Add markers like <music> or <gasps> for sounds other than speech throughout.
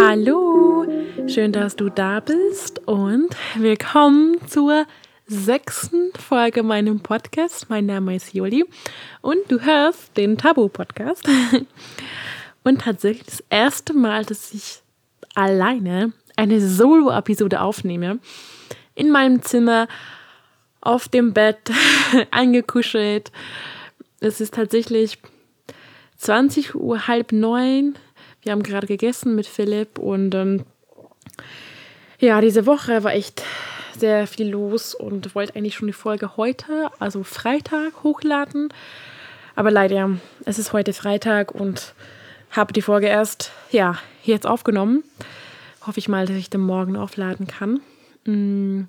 Hallo, schön, dass du da bist und willkommen zur sechsten Folge meinem Podcast. Mein Name ist Juli und du hörst den Tabu-Podcast. Und tatsächlich das erste Mal, dass ich alleine eine Solo-Episode aufnehme. In meinem Zimmer, auf dem Bett, <laughs> angekuschelt. Es ist tatsächlich 20 Uhr, halb neun. Wir haben gerade gegessen mit Philipp und ähm, ja, diese Woche war echt sehr viel los und wollte eigentlich schon die Folge heute, also Freitag, hochladen. Aber leider, es ist heute Freitag und habe die Folge erst, ja, jetzt aufgenommen. Hoffe ich mal, dass ich den morgen aufladen kann. Mm.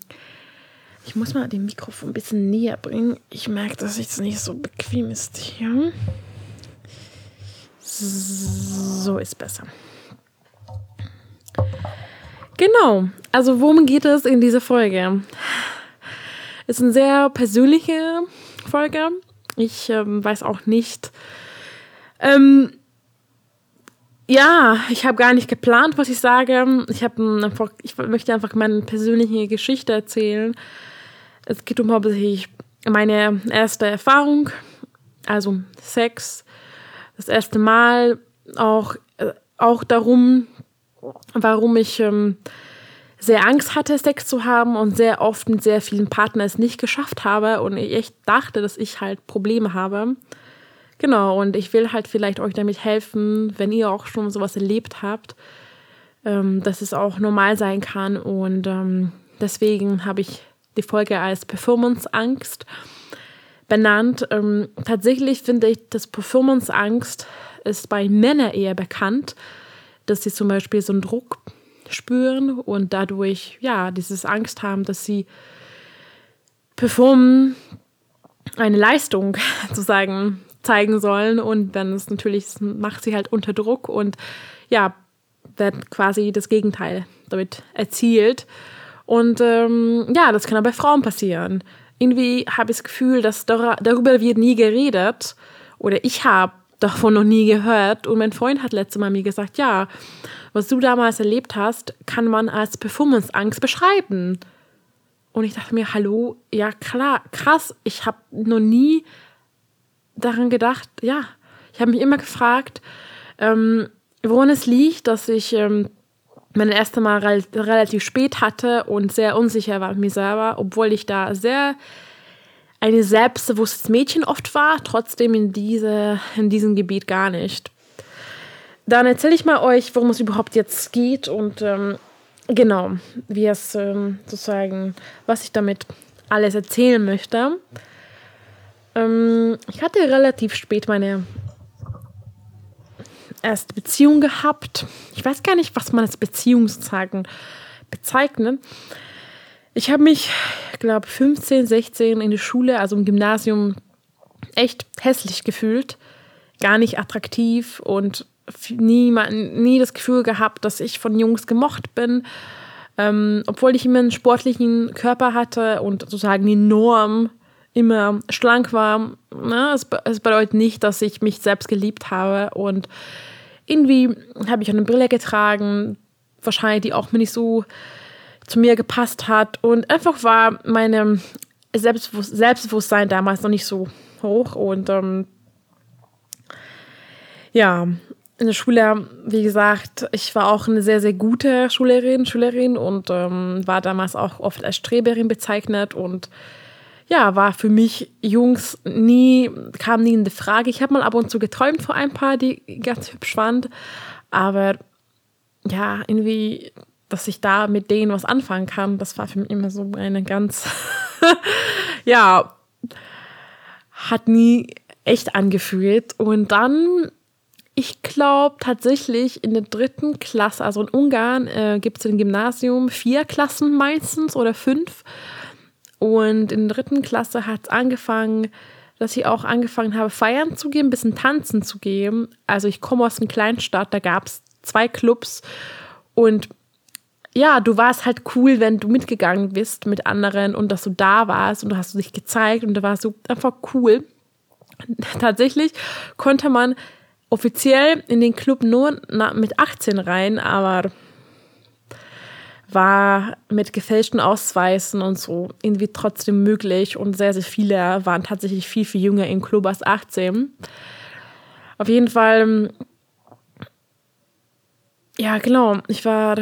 Ich muss mal den Mikrofon ein bisschen näher bringen. Ich merke, dass es nicht so bequem ist hier. So ist besser. Genau. Also worum geht es in dieser Folge? Es ist eine sehr persönliche Folge. Ich ähm, weiß auch nicht. Ähm, ja, ich habe gar nicht geplant, was ich sage. Ich, einfach, ich möchte einfach meine persönliche Geschichte erzählen. Es geht um hauptsächlich meine erste Erfahrung, also Sex, das erste Mal, auch, äh, auch darum, warum ich ähm, sehr Angst hatte, Sex zu haben und sehr oft mit sehr vielen Partnern es nicht geschafft habe und ich echt dachte, dass ich halt Probleme habe. Genau, und ich will halt vielleicht euch damit helfen, wenn ihr auch schon sowas erlebt habt, ähm, dass es auch normal sein kann. Und ähm, deswegen habe ich die Folge als Performance-Angst benannt. Ähm, tatsächlich finde ich, dass Performance-Angst ist bei Männern eher bekannt, dass sie zum Beispiel so einen Druck spüren und dadurch, ja, dieses Angst haben, dass sie performen, eine Leistung <laughs> sozusagen zeigen sollen und dann ist natürlich, macht sie halt unter Druck und ja, wird quasi das Gegenteil damit erzielt. Und ähm, ja, das kann auch bei Frauen passieren. Irgendwie habe ich das Gefühl, dass darüber wird nie geredet oder ich habe davon noch nie gehört. Und mein Freund hat letztes Mal mir gesagt, ja, was du damals erlebt hast, kann man als Performanceangst beschreiben. Und ich dachte mir, hallo, ja klar, krass, ich habe noch nie daran gedacht, ja, ich habe mich immer gefragt, ähm, woran es liegt, dass ich ähm, mein erstes Mal re relativ spät hatte und sehr unsicher war mit mir selber, obwohl ich da sehr ein selbstbewusstes Mädchen oft war, trotzdem in, diese, in diesem Gebiet gar nicht. Dann erzähle ich mal euch, worum es überhaupt jetzt geht und ähm, genau, wie es ähm, sozusagen, was ich damit alles erzählen möchte. Ähm, ich hatte relativ spät meine erste Beziehung gehabt. Ich weiß gar nicht, was man als Beziehung sozusagen bezeichnet. Ich habe mich, glaube 15, 16 in der Schule, also im Gymnasium, echt hässlich gefühlt. Gar nicht attraktiv und nie, nie das Gefühl gehabt, dass ich von Jungs gemocht bin. Ähm, obwohl ich immer einen sportlichen Körper hatte und sozusagen die Norm immer schlank war. Ne? Es, es bedeutet nicht, dass ich mich selbst geliebt habe. Und irgendwie habe ich eine Brille getragen, wahrscheinlich die auch mir nicht so zu mir gepasst hat. Und einfach war meine Selbstbewusst Selbstbewusstsein damals noch nicht so hoch. Und ähm, ja, in der Schule, wie gesagt, ich war auch eine sehr, sehr gute Schülerin, Schülerin und ähm, war damals auch oft als Streberin bezeichnet und ja, war für mich Jungs nie, kam nie in die Frage. Ich habe mal ab und zu geträumt vor ein paar, die ganz hübsch waren. Aber ja, irgendwie, dass ich da mit denen was anfangen kann, das war für mich immer so eine ganz, <laughs> ja, hat nie echt angefühlt. Und dann, ich glaube tatsächlich in der dritten Klasse, also in Ungarn äh, gibt es im Gymnasium vier Klassen meistens oder fünf. Und in der dritten Klasse hat es angefangen, dass ich auch angefangen habe, feiern zu gehen, ein bisschen tanzen zu gehen. Also ich komme aus einer Kleinstadt, da gab es zwei Clubs und ja, du warst halt cool, wenn du mitgegangen bist mit anderen und dass du da warst und du hast dich gezeigt und da warst du einfach cool. Tatsächlich konnte man offiziell in den Club nur mit 18 rein, aber war mit gefälschten Ausweisen und so irgendwie trotzdem möglich. Und sehr, sehr viele waren tatsächlich viel, viel jünger im Club als 18. Auf jeden Fall, ja, genau, ich war,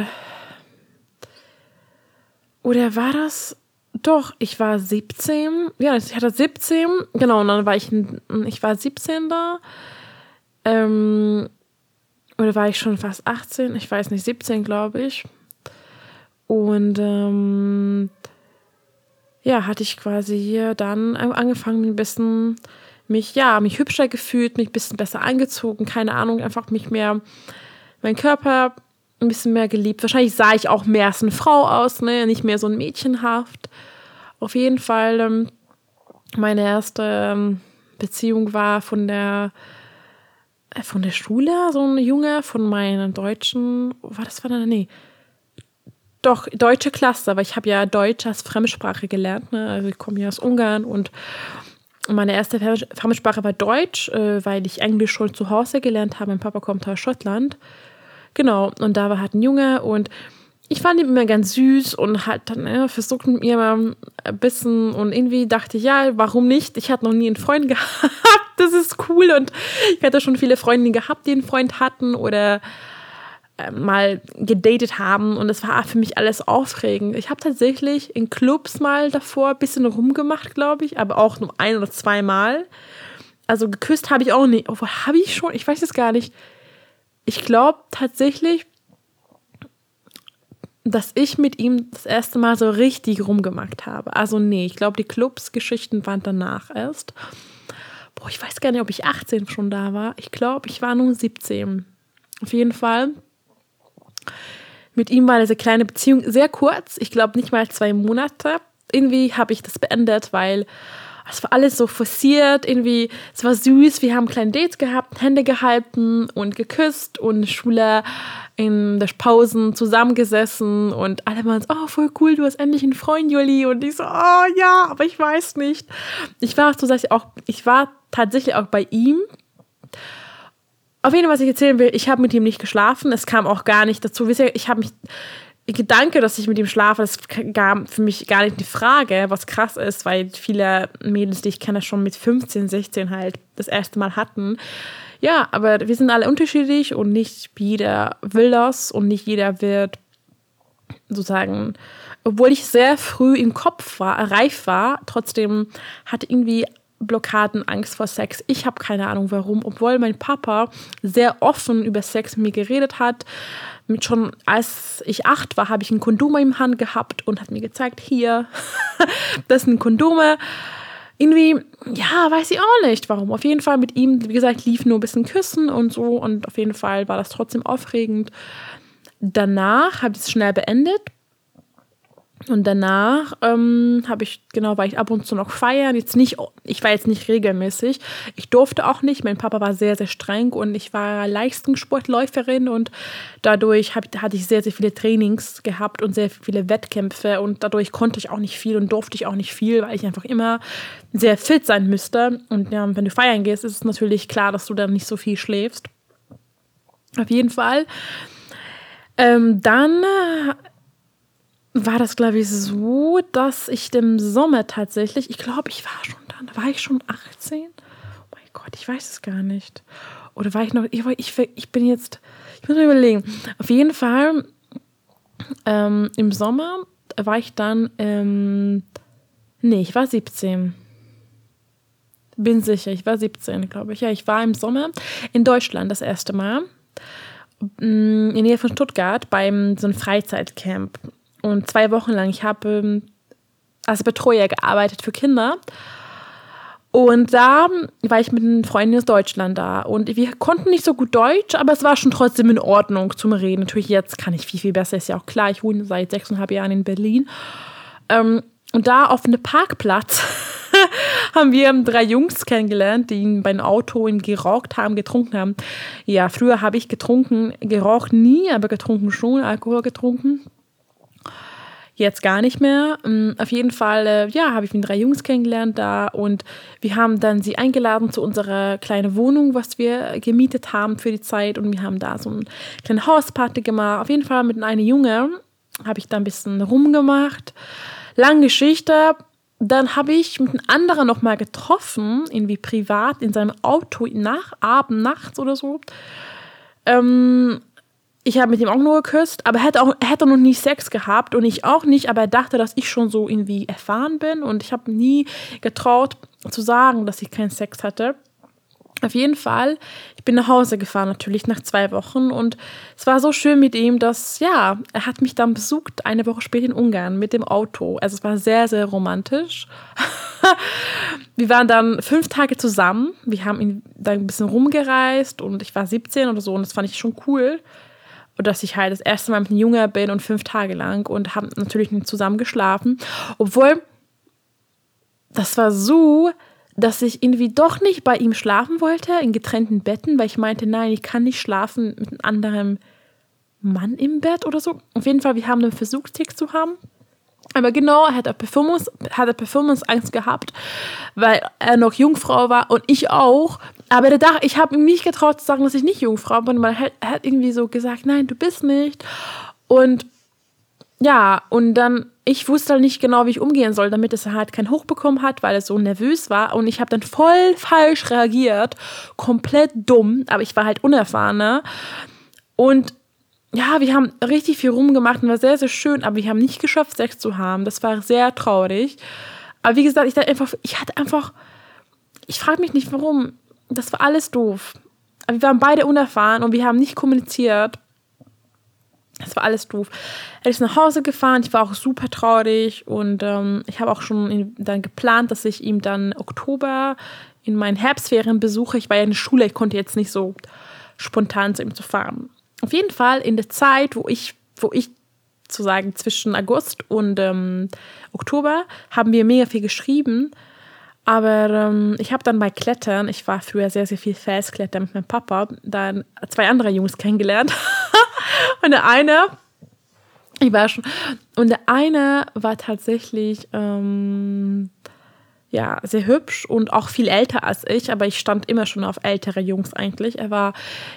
oder war das, doch, ich war 17, ja, ich hatte 17, genau, und dann war ich, ich war 17 da, ähm, oder war ich schon fast 18, ich weiß nicht, 17 glaube ich. Und ähm, ja, hatte ich quasi hier dann angefangen, ein bisschen mich, ja, mich hübscher gefühlt, mich ein bisschen besser angezogen, keine Ahnung, einfach mich mehr, mein Körper ein bisschen mehr geliebt. Wahrscheinlich sah ich auch mehr als eine Frau aus, ne, nicht mehr so ein Mädchenhaft. Auf jeden Fall, ähm, meine erste ähm, Beziehung war von der äh, von der Schule, so ein Junge von meinen deutschen, war das war dann, nee, doch, deutsche Klasse, aber ich habe ja Deutsch als Fremdsprache gelernt. Ne? Also ich komme ja aus Ungarn und meine erste Fremdsprache war Deutsch, äh, weil ich Englisch schon zu Hause gelernt habe. Mein Papa kommt aus Schottland. Genau, und da war halt ein Junge und ich fand ihn immer ganz süß und halt dann ja, versucht mit mir mal ein bisschen und irgendwie dachte ich, ja, warum nicht? Ich hatte noch nie einen Freund <laughs> gehabt, das ist cool und ich hatte schon viele Freundinnen gehabt, die einen Freund hatten oder äh, mal gedatet haben und es war für mich alles aufregend. Ich habe tatsächlich in Clubs mal davor ein bisschen rumgemacht, glaube ich, aber auch nur ein oder zweimal. Also geküsst habe ich auch nicht. Obwohl, habe ich schon? Ich weiß es gar nicht. Ich glaube tatsächlich, dass ich mit ihm das erste Mal so richtig rumgemacht habe. Also nee, ich glaube, die Clubs-Geschichten waren danach erst. Boah, ich weiß gar nicht, ob ich 18 schon da war. Ich glaube, ich war nur 17. Auf jeden Fall mit ihm war diese kleine Beziehung sehr kurz, ich glaube nicht mal zwei Monate. Irgendwie habe ich das beendet, weil es war alles so forciert, irgendwie, es war süß, wir haben kleine Dates gehabt, Hände gehalten und geküsst und Schule in der Pausen zusammengesessen und alle waren so, oh, voll cool, du hast endlich einen Freund, Juli. Und ich so, oh ja, aber ich weiß nicht. Ich war auch, ich war tatsächlich auch bei ihm auf jeden Fall, was ich erzählen will, ich habe mit ihm nicht geschlafen. Es kam auch gar nicht dazu. Ich habe mich. Gedanke, dass ich mit ihm schlafe, das gab für mich gar nicht die Frage, was krass ist, weil viele Mädels, die ich kenne, schon mit 15, 16 halt das erste Mal hatten. Ja, aber wir sind alle unterschiedlich und nicht jeder will das und nicht jeder wird sozusagen, obwohl ich sehr früh im Kopf war, reif war, trotzdem hatte irgendwie Blockaden, Angst vor Sex. Ich habe keine Ahnung warum, obwohl mein Papa sehr offen über Sex mit mir geredet hat. Mit schon als ich acht war, habe ich ein Kondom in Hand gehabt und hat mir gezeigt, hier, <laughs> das sind Kondome. Irgendwie, ja, weiß ich auch nicht warum. Auf jeden Fall mit ihm, wie gesagt, lief nur ein bisschen Küssen und so und auf jeden Fall war das trotzdem aufregend. Danach habe ich es schnell beendet und danach ähm, habe ich, genau, war ich ab und zu noch feiern. Jetzt nicht, ich war jetzt nicht regelmäßig. Ich durfte auch nicht. Mein Papa war sehr, sehr streng und ich war Leistungssportläuferin und dadurch hab, hatte ich sehr, sehr viele Trainings gehabt und sehr viele Wettkämpfe und dadurch konnte ich auch nicht viel und durfte ich auch nicht viel, weil ich einfach immer sehr fit sein müsste. Und ja, wenn du feiern gehst, ist es natürlich klar, dass du dann nicht so viel schläfst. Auf jeden Fall. Ähm, dann war das, glaube ich, so, dass ich im Sommer tatsächlich, ich glaube, ich war schon dann, war ich schon 18? Oh mein Gott, ich weiß es gar nicht. Oder war ich noch, ich, ich, ich bin jetzt, ich muss mir überlegen. Auf jeden Fall, ähm, im Sommer war ich dann, ähm, nee, ich war 17. Bin sicher, ich war 17, glaube ich. Ja, ich war im Sommer in Deutschland das erste Mal mm, in der Nähe von Stuttgart beim so einem Freizeitcamp. Und zwei Wochen lang, ich habe ähm, als Betreuer gearbeitet für Kinder. Und da war ich mit einem Freund aus Deutschland da. Und wir konnten nicht so gut Deutsch, aber es war schon trotzdem in Ordnung zum Reden. Natürlich jetzt kann ich viel, viel besser, ist ja auch klar. Ich wohne seit sechseinhalb Jahren in Berlin. Ähm, und da auf einem Parkplatz <laughs> haben wir drei Jungs kennengelernt, die beim Auto geraucht haben, getrunken haben. Ja, früher habe ich getrunken, geraucht nie, aber getrunken schon, Alkohol getrunken jetzt gar nicht mehr. Ähm, auf jeden Fall, äh, ja, habe ich mit drei Jungs kennengelernt da und wir haben dann sie eingeladen zu unserer kleinen Wohnung, was wir gemietet haben für die Zeit und wir haben da so eine kleine Hausparty gemacht. Auf jeden Fall mit einem Junge habe ich da ein bisschen rumgemacht. Lange Geschichte. Dann habe ich mit einem anderen nochmal getroffen, irgendwie privat, in seinem Auto, nach Abend, nachts oder so. Ähm, ich habe mit ihm auch nur geküsst, aber er hätte, auch, er noch nie Sex gehabt und ich auch nicht, aber er dachte, dass ich schon so irgendwie erfahren bin und ich habe nie getraut zu sagen, dass ich keinen Sex hatte. Auf jeden Fall, ich bin nach Hause gefahren, natürlich nach zwei Wochen. Und es war so schön mit ihm, dass, ja, er hat mich dann besucht, eine Woche später in Ungarn mit dem Auto. Also es war sehr, sehr romantisch. <laughs> wir waren dann fünf Tage zusammen. Wir haben ihn dann ein bisschen rumgereist und ich war 17 oder so und das fand ich schon cool dass ich halt das erste Mal mit einem Jungen bin und fünf Tage lang und haben natürlich nicht zusammen geschlafen. Obwohl, das war so, dass ich irgendwie doch nicht bei ihm schlafen wollte, in getrennten Betten, weil ich meinte, nein, ich kann nicht schlafen mit einem anderen Mann im Bett oder so. Auf jeden Fall, wir haben einen Versuchstick zu haben. Aber genau, er hat Performance, hat Performance-Angst gehabt, weil er noch Jungfrau war und ich auch. Aber der Dach, ich habe ihm nicht getraut zu sagen, dass ich nicht Jungfrau bin, weil er hat irgendwie so gesagt, nein, du bist nicht. Und ja, und dann, ich wusste halt nicht genau, wie ich umgehen soll, damit es halt keinen Hoch bekommen hat, weil er so nervös war. Und ich habe dann voll falsch reagiert, komplett dumm, aber ich war halt unerfahrener. Und ja, wir haben richtig viel rumgemacht und war sehr, sehr schön, aber wir haben nicht geschafft, Sex zu haben. Das war sehr traurig. Aber wie gesagt, ich dachte einfach, ich hatte einfach, ich frage mich nicht warum. Das war alles doof. Aber wir waren beide unerfahren und wir haben nicht kommuniziert. Das war alles doof. Er ist nach Hause gefahren, ich war auch super traurig und ähm, ich habe auch schon dann geplant, dass ich ihm dann Oktober in meinen Herbstferien besuche. Ich war ja in der Schule, ich konnte jetzt nicht so spontan zu ihm zu fahren. Auf jeden Fall in der Zeit, wo ich, wo ich zu sagen, zwischen August und ähm, Oktober haben wir mega viel geschrieben. Aber ähm, ich habe dann bei Klettern, ich war früher sehr, sehr viel Felsklettern mit meinem Papa, dann zwei andere Jungs kennengelernt. <laughs> und der eine, ich war schon, und der eine war tatsächlich, ähm, ja, sehr hübsch und auch viel älter als ich, aber ich stand immer schon auf ältere Jungs eigentlich. Er war,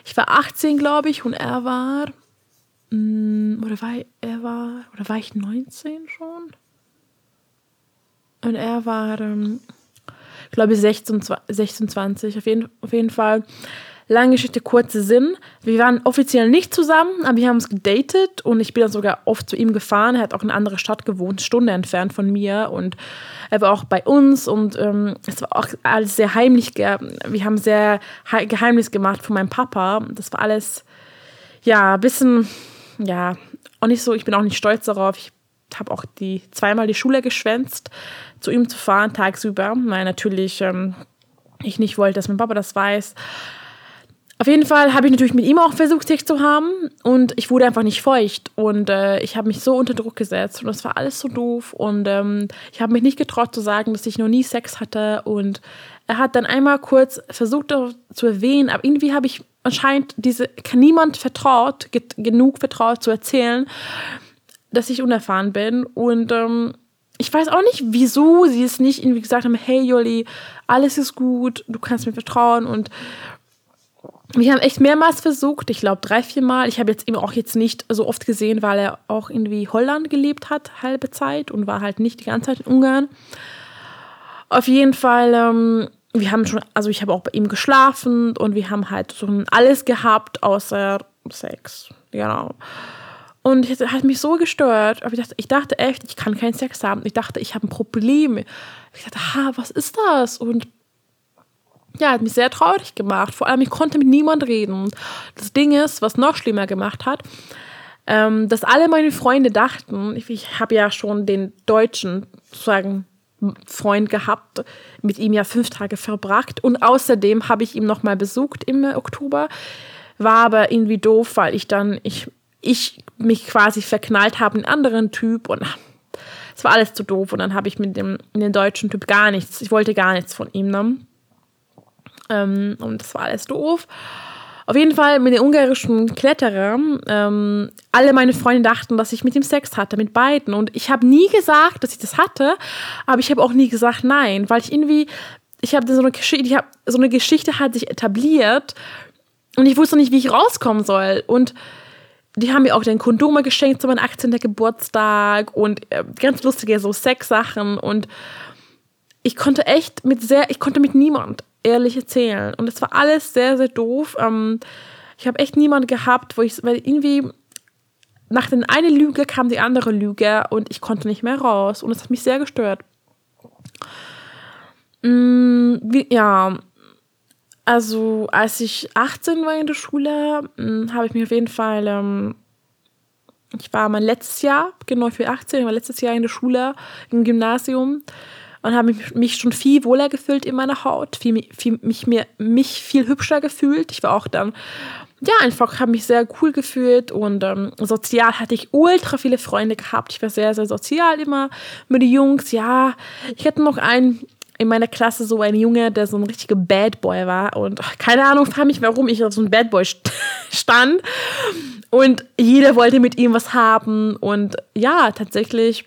ich war 18, glaube ich, und er war, mh, mm, oder war er war, oder war ich 19 schon? Und er war, ähm, glaube ich, 16, 26, auf jeden, auf jeden Fall. Lange Geschichte, kurzer Sinn. Wir waren offiziell nicht zusammen, aber wir haben uns gedatet und ich bin dann sogar oft zu ihm gefahren. Er hat auch in einer anderen Stadt gewohnt, Stunde entfernt von mir und er war auch bei uns und ähm, es war auch alles sehr heimlich. Wir haben sehr Geheimnis gemacht von meinem Papa. Das war alles, ja, ein bisschen, ja, auch nicht so, ich bin auch nicht stolz darauf. Ich habe auch die zweimal die Schule geschwänzt, zu ihm zu fahren, tagsüber, weil natürlich ähm, ich nicht wollte, dass mein Papa das weiß. Auf jeden Fall habe ich natürlich mit ihm auch versucht, Sex zu haben und ich wurde einfach nicht feucht und äh, ich habe mich so unter Druck gesetzt und das war alles so doof und ähm, ich habe mich nicht getraut zu sagen, dass ich noch nie Sex hatte und er hat dann einmal kurz versucht zu erwähnen, aber irgendwie habe ich anscheinend diese, kann niemand vertraut, genug vertraut zu erzählen, dass ich unerfahren bin und ähm, ich weiß auch nicht, wieso sie es nicht irgendwie gesagt haben, hey Jolli, alles ist gut, du kannst mir vertrauen und wir haben echt mehrmals versucht, ich glaube drei, vier Mal. Ich habe jetzt eben auch jetzt nicht so oft gesehen, weil er auch irgendwie Holland gelebt hat, halbe Zeit und war halt nicht die ganze Zeit in Ungarn. Auf jeden Fall, ähm, wir haben schon, also ich habe auch bei ihm geschlafen und wir haben halt so alles gehabt außer Sex. Genau. Und es hat mich so gestört. Aber ich dachte, ich dachte echt, ich kann keinen Sex haben. Ich dachte, ich habe ein Problem. Ich dachte, ha, was ist das? Und ja, hat mich sehr traurig gemacht. Vor allem, ich konnte mit niemand reden. Das Ding ist, was noch schlimmer gemacht hat, ähm, dass alle meine Freunde dachten, ich, ich habe ja schon den deutschen sozusagen Freund gehabt, mit ihm ja fünf Tage verbracht und außerdem habe ich ihn noch mal besucht im Oktober, war aber irgendwie doof, weil ich dann ich ich mich quasi verknallt habe in einen anderen Typ und es war alles zu doof und dann habe ich mit dem, dem deutschen Typ gar nichts, ich wollte gar nichts von ihm. Ne? Ähm, und das war alles doof. Auf jeden Fall mit den ungarischen Kletterern. Ähm, alle meine Freunde dachten, dass ich mit ihm Sex hatte, mit beiden. Und ich habe nie gesagt, dass ich das hatte, aber ich habe auch nie gesagt nein, weil ich irgendwie, ich habe so eine Geschichte, so eine Geschichte hat sich etabliert und ich wusste nicht, wie ich rauskommen soll. Und die haben mir auch den Kondome geschenkt zu meinem 18. Geburtstag und äh, ganz lustige so Sexsachen und ich konnte echt mit sehr, ich konnte mit niemand ehrlich erzählen und es war alles sehr, sehr doof. Ähm, ich habe echt niemanden gehabt, wo ich, weil irgendwie nach der einen Lüge kam die andere Lüge und ich konnte nicht mehr raus und es hat mich sehr gestört. Mm, wie, ja, also als ich 18 war in der Schule, hm, habe ich mich auf jeden Fall, ähm, ich war mein letztes Jahr, genau für 18, ich war letztes Jahr in der Schule, im Gymnasium und habe mich, schon viel wohler gefühlt in meiner Haut, viel, viel, mich, mir, mich viel hübscher gefühlt. Ich war auch dann, ja, einfach habe mich sehr cool gefühlt und ähm, sozial hatte ich ultra viele Freunde gehabt. Ich war sehr, sehr sozial immer mit den Jungs. Ja, ich hatte noch einen in meiner Klasse so ein Junge, der so ein richtiger Bad Boy war. Und keine Ahnung, frage mich, warum ich auf so einem Bad Boy <laughs> stand. Und jeder wollte mit ihm was haben. Und ja, tatsächlich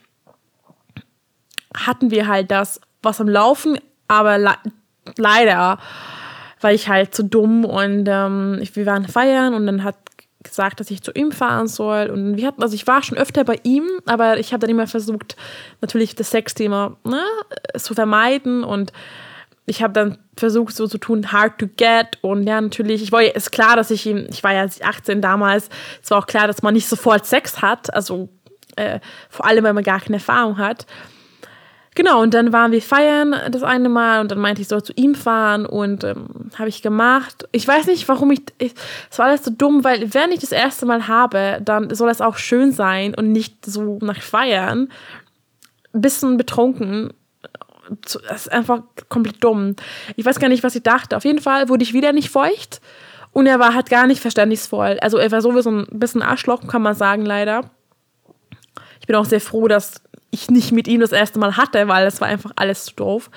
hatten wir halt das, was am Laufen, aber le leider war ich halt zu dumm und ähm, wir waren feiern und dann hat gesagt, dass ich zu ihm fahren soll. Und wir hatten, also ich war schon öfter bei ihm, aber ich habe dann immer versucht, natürlich das Sexthema ne, zu vermeiden. Und ich habe dann versucht, so zu tun, hard to get. Und ja, natürlich, ich war ja, ist klar, dass ich ihm, ich war ja 18 damals, es war auch klar, dass man nicht sofort Sex hat. Also äh, vor allem, wenn man gar keine Erfahrung hat. Genau, und dann waren wir feiern das eine Mal und dann meinte ich, soll zu ihm fahren und ähm, habe ich gemacht. Ich weiß nicht, warum ich, es war alles so dumm, weil wenn ich das erste Mal habe, dann soll es auch schön sein und nicht so nach Feiern. Bisschen betrunken. Das ist einfach komplett dumm. Ich weiß gar nicht, was ich dachte. Auf jeden Fall wurde ich wieder nicht feucht und er war halt gar nicht verständnisvoll. Also er war sowieso ein bisschen Arschloch, kann man sagen, leider. Ich bin auch sehr froh, dass ich nicht mit ihm das erste Mal hatte, weil es war einfach alles zu doof.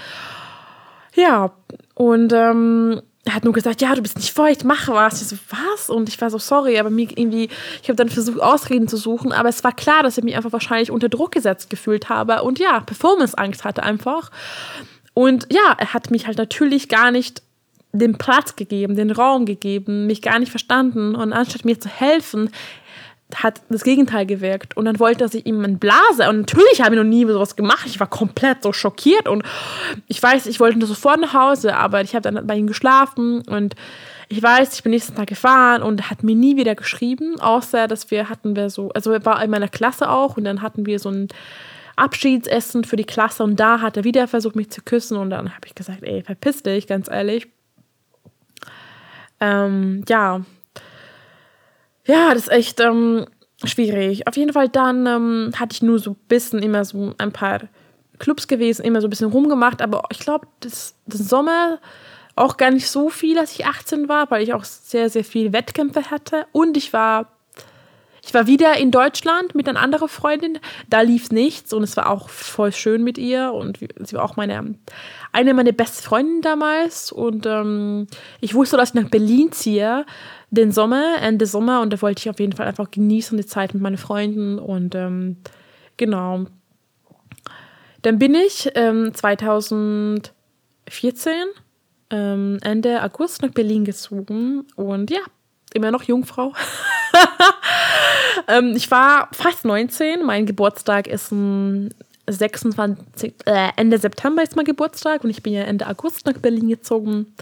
Ja, und ähm, er hat nur gesagt, ja, du bist nicht feucht, mach was. Ich so, was? Und ich war so, sorry, aber mir irgendwie, ich habe dann versucht, Ausreden zu suchen, aber es war klar, dass ich mich einfach wahrscheinlich unter Druck gesetzt gefühlt habe und ja, Performance-Angst hatte einfach. Und ja, er hat mich halt natürlich gar nicht den Platz gegeben, den Raum gegeben, mich gar nicht verstanden. Und anstatt mir zu helfen, hat das Gegenteil gewirkt. Und dann wollte er sich ihm einen Blase. Und natürlich habe ich noch nie sowas gemacht. Ich war komplett so schockiert. Und ich weiß, ich wollte sofort nach Hause, aber ich habe dann bei ihm geschlafen. Und ich weiß, ich bin nächsten Tag gefahren und hat mir nie wieder geschrieben, außer dass wir hatten wir so, also er war in meiner Klasse auch und dann hatten wir so ein Abschiedsessen für die Klasse und da hat er wieder versucht, mich zu küssen und dann habe ich gesagt, ey, verpiss dich, ganz ehrlich. Ähm, ja, ja, das ist echt ähm, schwierig. Auf jeden Fall dann ähm, hatte ich nur so ein bisschen immer so ein paar Clubs gewesen, immer so ein bisschen rumgemacht, aber ich glaube, das, das Sommer auch gar nicht so viel, als ich 18 war, weil ich auch sehr, sehr viele Wettkämpfe hatte und ich war ich war wieder in Deutschland mit einer anderen Freundin. Da lief nichts und es war auch voll schön mit ihr. Und sie war auch meine, eine meiner besten Freundinnen damals. Und ähm, ich wusste, dass ich nach Berlin ziehe den Sommer, Ende Sommer und da wollte ich auf jeden Fall einfach genießen, die Zeit mit meinen Freunden und ähm, genau. Dann bin ich ähm, 2014, ähm, Ende August nach Berlin gezogen und ja, immer noch Jungfrau. <laughs> ähm, ich war fast 19, mein Geburtstag ist ein 26, äh, Ende September ist mein Geburtstag und ich bin ja Ende August nach Berlin gezogen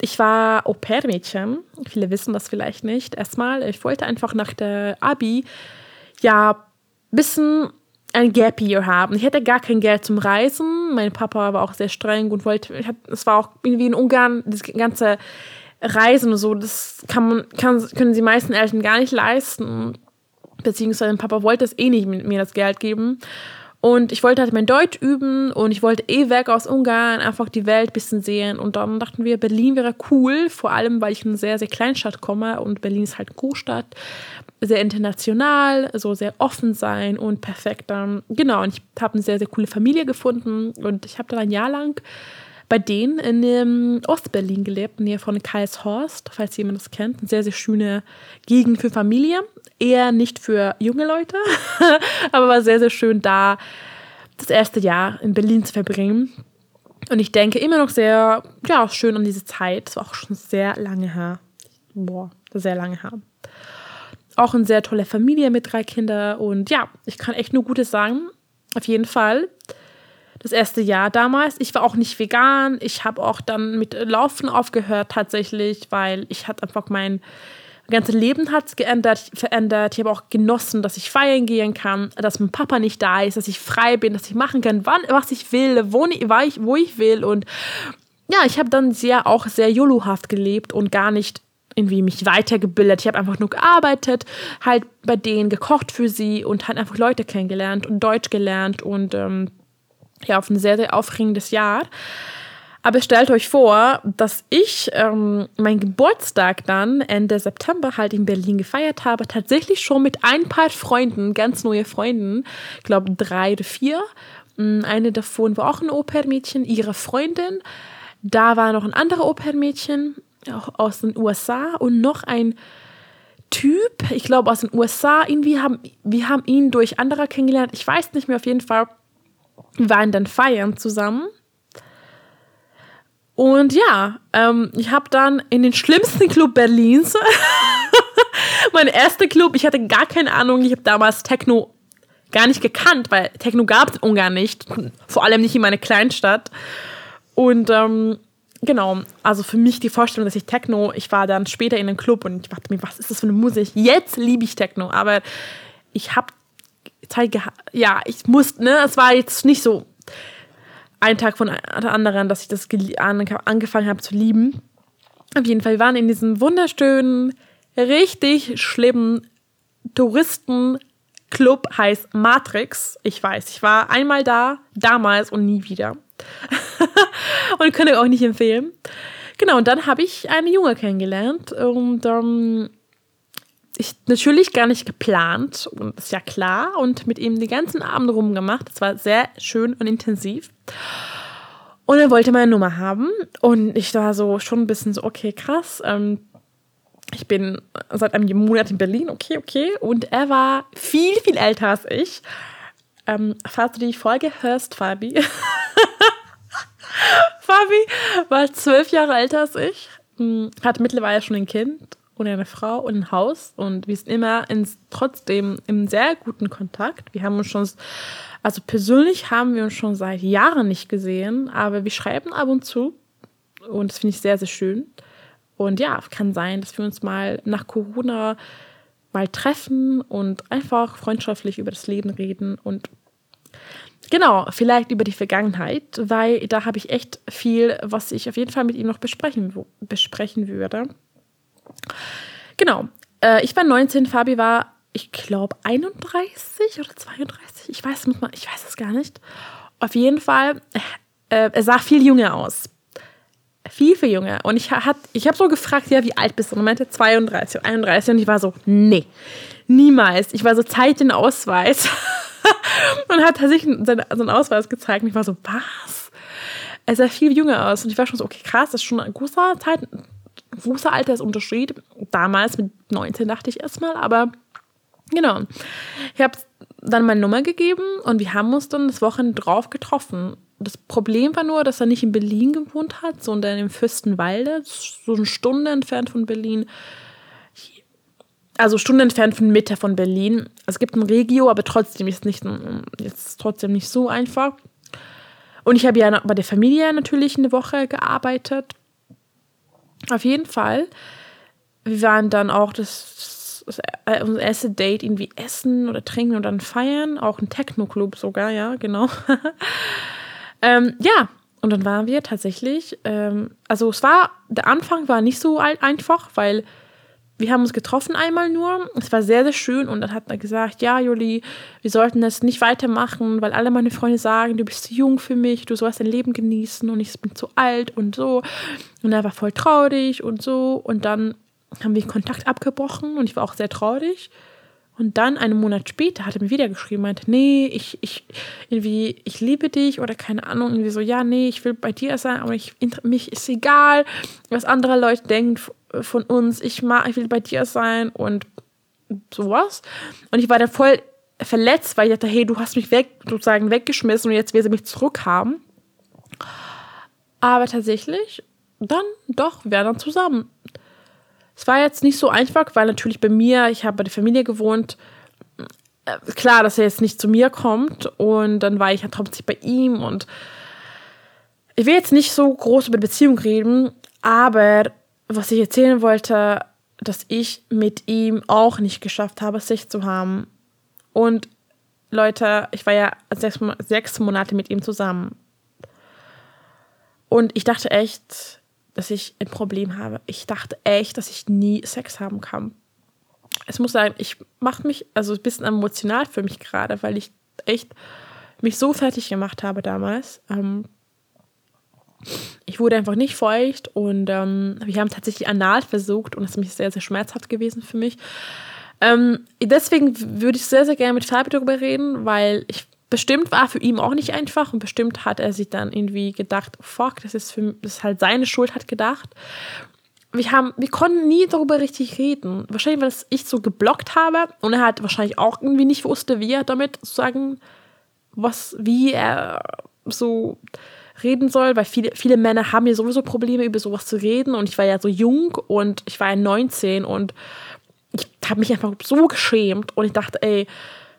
ich war Au-pair-Mädchen. Viele wissen das vielleicht nicht. Erstmal, ich wollte einfach nach der Abi ja ein bisschen ein Gap Year haben. Ich hatte gar kein Geld zum Reisen. Mein Papa war auch sehr streng und wollte, es war auch irgendwie in Ungarn, das ganze Reisen und so, das kann man, kann, können die meisten Eltern gar nicht leisten. Beziehungsweise mein Papa wollte es eh nicht mir das Geld geben. Und ich wollte halt mein Deutsch üben und ich wollte eh weg aus Ungarn, einfach die Welt ein bisschen sehen. Und dann dachten wir, Berlin wäre cool, vor allem, weil ich in eine sehr, sehr kleine Stadt komme und Berlin ist halt eine Großstadt, sehr international, so sehr offen sein und perfekt. Genau, und ich habe eine sehr, sehr coole Familie gefunden und ich habe dann ein Jahr lang bei denen in ähm, Ostberlin gelebt, näher von Karlshorst, falls jemand das kennt. Eine sehr, sehr schöne Gegend für Familie. Eher nicht für junge Leute, <laughs> aber war sehr, sehr schön da das erste Jahr in Berlin zu verbringen. Und ich denke immer noch sehr, ja, schön an diese Zeit. Das war auch schon sehr lange her. Boah, sehr lange her. Auch eine sehr tolle Familie mit drei Kindern. Und ja, ich kann echt nur Gutes sagen. Auf jeden Fall. Das erste Jahr damals. Ich war auch nicht vegan. Ich habe auch dann mit Laufen aufgehört tatsächlich, weil ich hatte einfach mein ganze Leben hat geändert, verändert. Ich habe auch genossen, dass ich feiern gehen kann, dass mein Papa nicht da ist, dass ich frei bin, dass ich machen kann, wann, was ich will, wo ich, wo ich will. Und ja, ich habe dann sehr auch sehr YOLO-haft gelebt und gar nicht irgendwie mich weitergebildet. Ich habe einfach nur gearbeitet, halt bei denen gekocht für sie und halt einfach Leute kennengelernt und Deutsch gelernt und ähm, ja, auf ein sehr, sehr aufregendes Jahr. Aber stellt euch vor, dass ich ähm, meinen Geburtstag dann Ende September halt in Berlin gefeiert habe, tatsächlich schon mit ein paar Freunden, ganz neue Freunden, ich glaube drei oder vier. Mm, eine davon war auch ein Opernmädchen, ihre Freundin. Da war noch ein anderer Opernmädchen, auch aus den USA und noch ein Typ, ich glaube aus den USA. Irgendwie haben wir haben ihn durch andere kennengelernt. Ich weiß nicht mehr auf jeden Fall. Wir waren dann feiern zusammen und ja, ähm, ich habe dann in den schlimmsten Club Berlins, <laughs> mein erster Club, ich hatte gar keine Ahnung, ich habe damals Techno gar nicht gekannt, weil Techno gab es in Ungarn nicht, vor allem nicht in meiner Kleinstadt. Und ähm, genau, also für mich die Vorstellung, dass ich Techno, ich war dann später in einem Club und ich dachte mir, was ist das für eine Musik? Jetzt liebe ich Techno, aber ich habe Zeit gehabt, ja, ich musste, ne, es war jetzt nicht so ein Tag von der anderen, dass ich das angefangen habe zu lieben. Auf jeden Fall, wir waren in diesem wunderschönen, richtig schlimmen Touristenclub, heißt Matrix. Ich weiß, ich war einmal da, damals und nie wieder. <laughs> und könnte auch nicht empfehlen. Genau, und dann habe ich eine Junge kennengelernt und ähm, ich natürlich gar nicht geplant und ist ja klar und mit ihm den ganzen Abend rumgemacht. Es war sehr schön und intensiv. Und er wollte meine Nummer haben und ich war so schon ein bisschen so, okay, krass. Ähm, ich bin seit einem Monat in Berlin, okay, okay. Und er war viel, viel älter als ich. Ähm, falls du die Folge hörst, Fabi. <laughs> Fabi war zwölf Jahre älter als ich, hm, hat mittlerweile schon ein Kind und eine Frau und ein Haus und wir sind immer ins, trotzdem im sehr guten Kontakt. Wir haben uns schon, also persönlich haben wir uns schon seit Jahren nicht gesehen, aber wir schreiben ab und zu und das finde ich sehr, sehr schön. Und ja, kann sein, dass wir uns mal nach Corona mal treffen und einfach freundschaftlich über das Leben reden und genau, vielleicht über die Vergangenheit, weil da habe ich echt viel, was ich auf jeden Fall mit ihm noch besprechen, besprechen würde. Genau. Äh, ich war 19, Fabi war, ich glaube, 31 oder 32. Ich weiß, muss mal, ich weiß es gar nicht. Auf jeden Fall, äh, er sah viel jünger aus. Viel, viel jünger. Und ich, ich habe so gefragt, ja, wie alt bist du? Und er meinte 32, 31. Und ich war so, nee, niemals. Ich war so, Zeit den Ausweis. <laughs> und hat tatsächlich seinen, seinen Ausweis gezeigt. Und ich war so, was? Er sah viel jünger aus. Und ich war schon so, okay, krass, das ist schon ein großer Zeit, großer Altersunterschied. Damals mit 19 dachte ich erstmal, aber genau. Ich habe dann meine Nummer gegeben und wir haben uns dann das Wochenende drauf getroffen. Das Problem war nur, dass er nicht in Berlin gewohnt hat, sondern im Fürstenwalde, so eine Stunde entfernt von Berlin. Also Stunde entfernt von Mitte von Berlin. Es gibt ein Regio, aber trotzdem ist nicht jetzt trotzdem nicht so einfach. Und ich habe ja bei der Familie natürlich eine Woche gearbeitet auf jeden Fall. Wir waren dann auch das, das, das unser erste Date irgendwie essen oder trinken und dann feiern. Auch ein Techno-Club sogar, ja, genau. <laughs> ähm, ja, und dann waren wir tatsächlich, ähm, also es war, der Anfang war nicht so einfach, weil wir haben uns getroffen einmal nur. Es war sehr, sehr schön. Und dann hat er gesagt, ja, Juli, wir sollten das nicht weitermachen, weil alle meine Freunde sagen, du bist zu jung für mich, du sollst dein Leben genießen und ich bin zu alt und so. Und er war voll traurig und so. Und dann haben wir Kontakt abgebrochen und ich war auch sehr traurig. Und dann einen Monat später hat er mir wieder geschrieben, meinte, nee, ich, ich, irgendwie, ich liebe dich oder keine Ahnung, irgendwie so, ja, nee, ich will bei dir sein, aber ich, mich ist egal, was andere Leute denken von uns, ich mag, ich will bei dir sein und sowas. Und ich war dann voll verletzt, weil ich dachte, hey, du hast mich weg, sozusagen weggeschmissen und jetzt will sie mich zurückhaben. Aber tatsächlich, dann doch, wir waren dann zusammen. Es war jetzt nicht so einfach, weil natürlich bei mir, ich habe bei der Familie gewohnt, äh, klar, dass er jetzt nicht zu mir kommt und dann war ich ja trotzdem bei ihm und ich will jetzt nicht so groß über Beziehung reden, aber was ich erzählen wollte, dass ich mit ihm auch nicht geschafft habe, sich zu haben. Und Leute, ich war ja sechs, sechs Monate mit ihm zusammen. Und ich dachte echt, dass ich ein Problem habe. Ich dachte echt, dass ich nie Sex haben kann. Es muss sagen, ich mache mich also ein bisschen emotional für mich gerade, weil ich echt mich so fertig gemacht habe damals. Ähm, ich wurde einfach nicht feucht und ähm, wir haben tatsächlich anal versucht und es ist mich sehr, sehr schmerzhaft gewesen für mich. Ähm, deswegen würde ich sehr, sehr gerne mit Fabi darüber reden, weil ich bestimmt war für ihn auch nicht einfach und bestimmt hat er sich dann irgendwie gedacht, fuck, das ist, für, das ist halt seine Schuld, hat gedacht. Wir, haben, wir konnten nie darüber richtig reden. Wahrscheinlich, weil ich so geblockt habe und er halt wahrscheinlich auch irgendwie nicht wusste, wie er damit sozusagen, was, wie er so reden soll, weil viele, viele Männer haben ja sowieso Probleme, über sowas zu reden und ich war ja so jung und ich war ja 19 und ich habe mich einfach so geschämt und ich dachte, ey,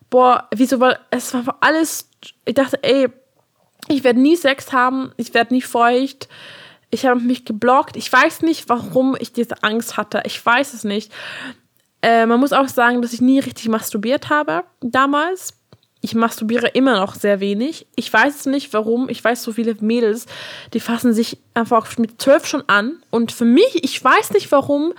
boah, wieso, weil es war alles, ich dachte, ey, ich werde nie Sex haben, ich werde nie feucht, ich habe mich geblockt, ich weiß nicht, warum ich diese Angst hatte, ich weiß es nicht. Äh, man muss auch sagen, dass ich nie richtig masturbiert habe damals. Ich masturbiere immer noch sehr wenig. Ich weiß nicht, warum. Ich weiß, so viele Mädels, die fassen sich einfach mit zwölf schon an. Und für mich, ich weiß nicht warum,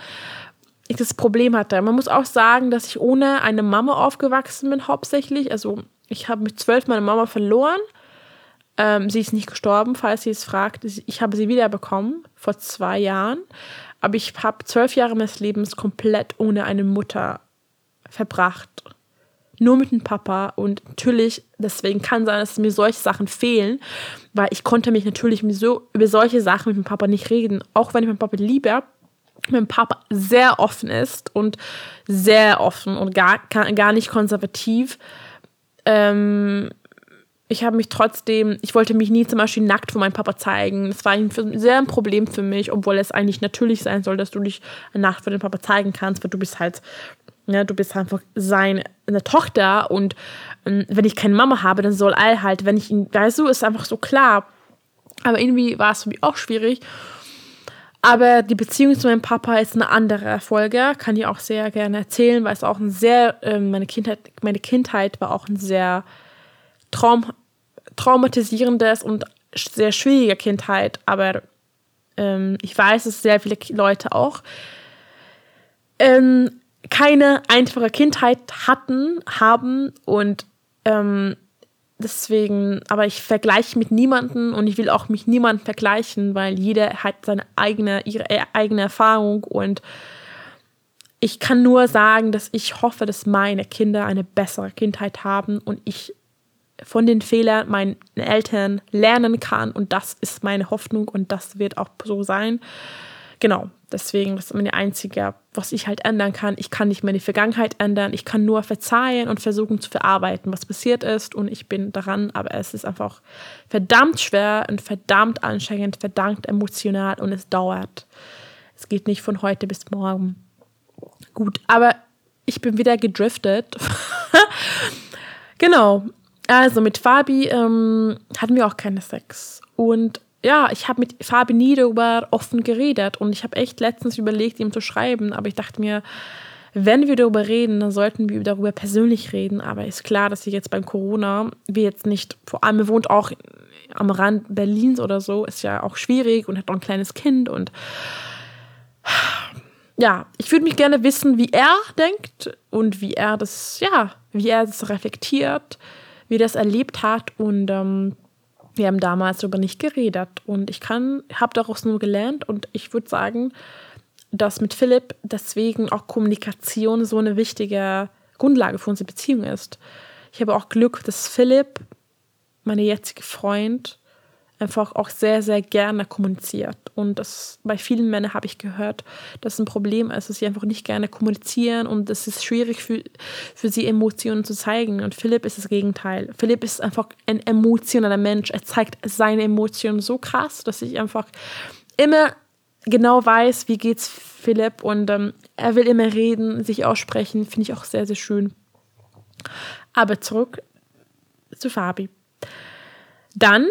ich das Problem hatte. Man muss auch sagen, dass ich ohne eine Mama aufgewachsen bin, hauptsächlich. Also ich habe mit zwölf meine Mama verloren. Ähm, sie ist nicht gestorben, falls sie es fragt. Ich habe sie wiederbekommen vor zwei Jahren. Aber ich habe zwölf Jahre meines Lebens komplett ohne eine Mutter verbracht. Nur mit dem Papa. Und natürlich, deswegen kann sein, dass mir solche Sachen fehlen, weil ich konnte mich natürlich so, über solche Sachen mit dem Papa nicht reden. Auch wenn ich meinen Papa liebe, mein Papa sehr offen ist und sehr offen und gar, gar nicht konservativ. Ähm, ich habe mich trotzdem, ich wollte mich nie zum Beispiel nackt vor meinem Papa zeigen. Das war ein, sehr ein Problem für mich, obwohl es eigentlich natürlich sein soll, dass du dich nackt vor dem Papa zeigen kannst, weil du bist halt, ne, du bist einfach seine Tochter und ähm, wenn ich keine Mama habe, dann soll all halt, wenn ich ihn, weißt du, ist einfach so klar. Aber irgendwie war es für mich auch schwierig. Aber die Beziehung zu meinem Papa ist eine andere Folge. Kann ich auch sehr gerne erzählen, weil es auch ein sehr, äh, meine Kindheit, meine Kindheit war auch ein sehr traum, traumatisierendes und sehr schwierige Kindheit. Aber ähm, ich weiß, dass sehr viele Leute auch ähm, keine einfache Kindheit hatten, haben und ähm, Deswegen, aber ich vergleiche mit niemanden und ich will auch mit niemandem vergleichen, weil jeder hat seine eigene, ihre e-, eigene Erfahrung und ich kann nur sagen, dass ich hoffe, dass meine Kinder eine bessere Kindheit haben und ich von den Fehlern meiner Eltern lernen kann und das ist meine Hoffnung und das wird auch so sein. Genau, deswegen, das ist meine einzige, was ich halt ändern kann. Ich kann nicht mehr die Vergangenheit ändern. Ich kann nur verzeihen und versuchen zu verarbeiten, was passiert ist. Und ich bin daran, aber es ist einfach verdammt schwer und verdammt anstrengend, verdammt emotional und es dauert. Es geht nicht von heute bis morgen. Gut, aber ich bin wieder gedriftet. <laughs> genau. Also mit Fabi ähm, hatten wir auch keine Sex. Und ja, ich habe mit Fabi nie darüber offen geredet und ich habe echt letztens überlegt, ihm zu schreiben, aber ich dachte mir, wenn wir darüber reden, dann sollten wir darüber persönlich reden. Aber ist klar, dass ich jetzt beim Corona, wir jetzt nicht, vor allem, er wohnt auch am Rand Berlins oder so, ist ja auch schwierig und hat auch ein kleines Kind und ja, ich würde mich gerne wissen, wie er denkt und wie er das, ja, wie er das reflektiert, wie er das erlebt hat und ähm, wir haben damals darüber nicht geredet und ich kann, habe daraus nur gelernt und ich würde sagen, dass mit Philipp deswegen auch Kommunikation so eine wichtige Grundlage für unsere Beziehung ist. Ich habe auch Glück, dass Philipp, mein jetziger Freund, einfach auch sehr, sehr gerne kommuniziert. Und das bei vielen Männern habe ich gehört, dass ein Problem ist, dass sie einfach nicht gerne kommunizieren und es ist schwierig für, für sie, Emotionen zu zeigen. Und Philipp ist das Gegenteil. Philipp ist einfach ein emotionaler Mensch. Er zeigt seine Emotionen so krass, dass ich einfach immer genau weiß, wie geht's Philipp und ähm, er will immer reden, sich aussprechen, finde ich auch sehr, sehr schön. Aber zurück zu Fabi. Dann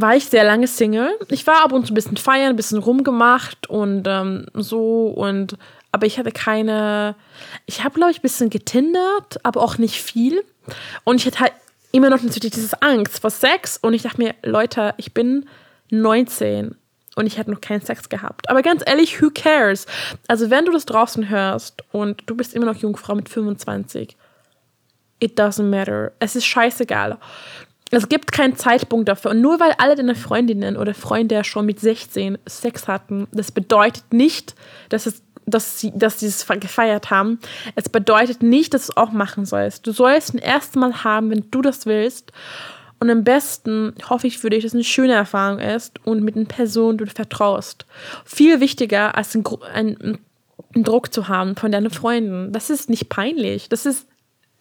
war ich sehr lange Single. Ich war ab und zu ein bisschen feiern, ein bisschen rumgemacht und ähm, so und aber ich hatte keine. Ich habe glaube ich ein bisschen getindert, aber auch nicht viel. Und ich hatte halt immer noch natürlich dieses Angst vor Sex und ich dachte mir, Leute, ich bin 19 und ich hatte noch keinen Sex gehabt. Aber ganz ehrlich, who cares? Also wenn du das draußen hörst und du bist immer noch Jungfrau mit 25, it doesn't matter. Es ist scheißegal. Es gibt keinen Zeitpunkt dafür. Und nur weil alle deine Freundinnen oder Freunde schon mit 16 Sex hatten, das bedeutet nicht, dass, es, dass, sie, dass sie es gefeiert haben. Es bedeutet nicht, dass du es auch machen sollst. Du sollst ein erstes Mal haben, wenn du das willst. Und am besten hoffe ich für dich, dass es eine schöne Erfahrung ist und mit einer Person, du vertraust. Viel wichtiger als ein, ein, einen Druck zu haben von deinen Freunden. Das ist nicht peinlich. Das ist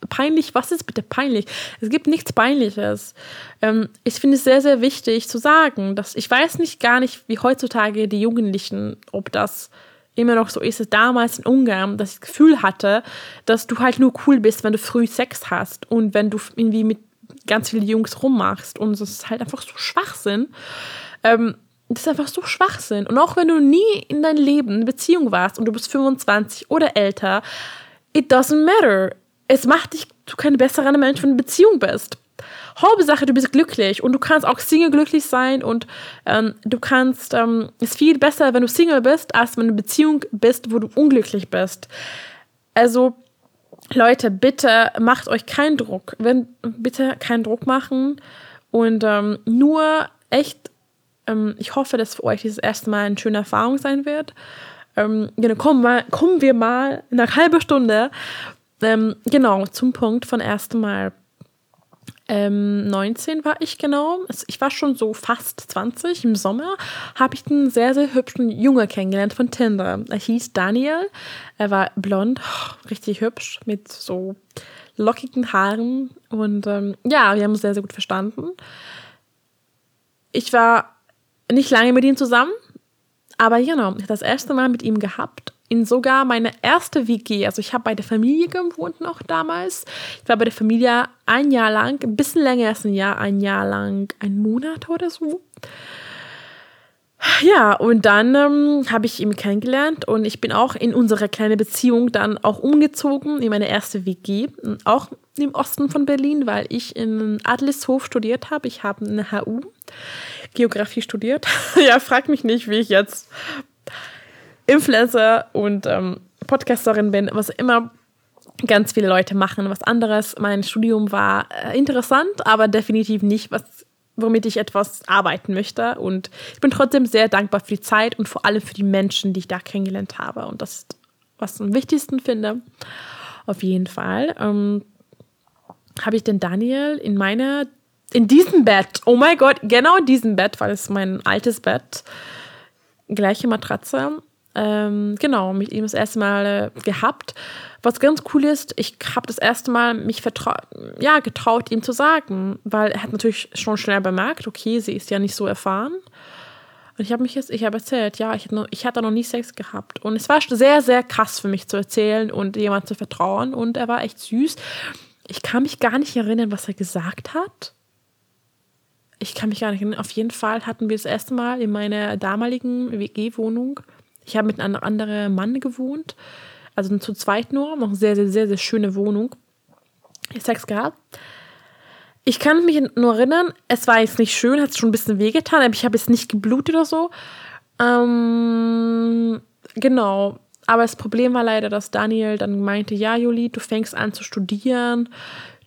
peinlich, was ist bitte peinlich? Es gibt nichts Peinliches. Ähm, ich finde es sehr, sehr wichtig zu sagen, dass ich weiß nicht gar nicht, wie heutzutage die Jugendlichen, ob das immer noch so ist, es damals in Ungarn, dass ich das Gefühl hatte, dass du halt nur cool bist, wenn du früh Sex hast und wenn du irgendwie mit ganz vielen Jungs rummachst und es ist halt einfach so Schwachsinn. Ähm, das ist einfach so Schwachsinn. Und auch wenn du nie in deinem Leben eine Beziehung warst und du bist 25 oder älter, it doesn't matter es macht dich zu kein besserer Mensch, wenn du in Beziehung bist. Hauptsache, du bist glücklich und du kannst auch Single glücklich sein und ähm, du kannst, ähm, es ist viel besser, wenn du Single bist, als wenn du in Beziehung bist, wo du unglücklich bist. Also, Leute, bitte macht euch keinen Druck. Wenn, bitte keinen Druck machen und ähm, nur echt, ähm, ich hoffe, dass für euch dieses erste Mal eine schöne Erfahrung sein wird. Ähm, genau, kommen, mal, kommen wir mal in einer halben Stunde ähm, genau, zum Punkt von erstem Mal. Ähm, 19 war ich genau. Ich war schon so fast 20. Im Sommer habe ich einen sehr, sehr hübschen Junge kennengelernt von Tinder. Er hieß Daniel. Er war blond, <gasps> richtig hübsch, mit so lockigen Haaren. Und ähm, ja, wir haben uns sehr, sehr gut verstanden. Ich war nicht lange mit ihm zusammen, aber genau, ich habe das erste Mal mit ihm gehabt in sogar meine erste WG. Also ich habe bei der Familie gewohnt noch damals. Ich war bei der Familie ein Jahr lang, ein bisschen länger als ein Jahr, ein Jahr lang, ein Monat oder so. Ja, und dann ähm, habe ich ihn kennengelernt und ich bin auch in unsere kleine Beziehung dann auch umgezogen in meine erste WG, auch im Osten von Berlin, weil ich in Adlishof studiert habe. Ich habe eine HU Geografie studiert. <laughs> ja, frag mich nicht, wie ich jetzt Influencer und ähm, Podcasterin bin, was immer ganz viele Leute machen, was anderes. Mein Studium war äh, interessant, aber definitiv nicht, was, womit ich etwas arbeiten möchte. Und ich bin trotzdem sehr dankbar für die Zeit und vor allem für die Menschen, die ich da kennengelernt habe. Und das ist, was ich am wichtigsten finde. Auf jeden Fall. Ähm, habe ich den Daniel in meiner, in diesem Bett, oh mein Gott, genau in diesem Bett, weil es mein altes Bett, gleiche Matratze, ähm, genau, mit ihm das erste Mal äh, gehabt. Was ganz cool ist, ich habe das erste Mal mich ja, getraut, ihm zu sagen, weil er hat natürlich schon schnell bemerkt, okay, sie ist ja nicht so erfahren. Und ich habe mich jetzt, ich habe erzählt, ja, ich hatte, noch, ich hatte noch nie Sex gehabt. Und es war sehr, sehr krass für mich zu erzählen und jemand zu vertrauen. Und er war echt süß. Ich kann mich gar nicht erinnern, was er gesagt hat. Ich kann mich gar nicht erinnern. Auf jeden Fall hatten wir das erste Mal in meiner damaligen WG-Wohnung ich habe mit einem anderen Mann gewohnt, also zu zweit nur, noch eine sehr, sehr, sehr, sehr schöne Wohnung. Ich Sex gehabt. Ich kann mich nur erinnern, es war jetzt nicht schön, hat schon ein bisschen wehgetan, aber ich habe jetzt nicht geblutet oder so. Ähm, genau. Aber das Problem war leider, dass Daniel dann meinte, ja, Juli, du fängst an zu studieren,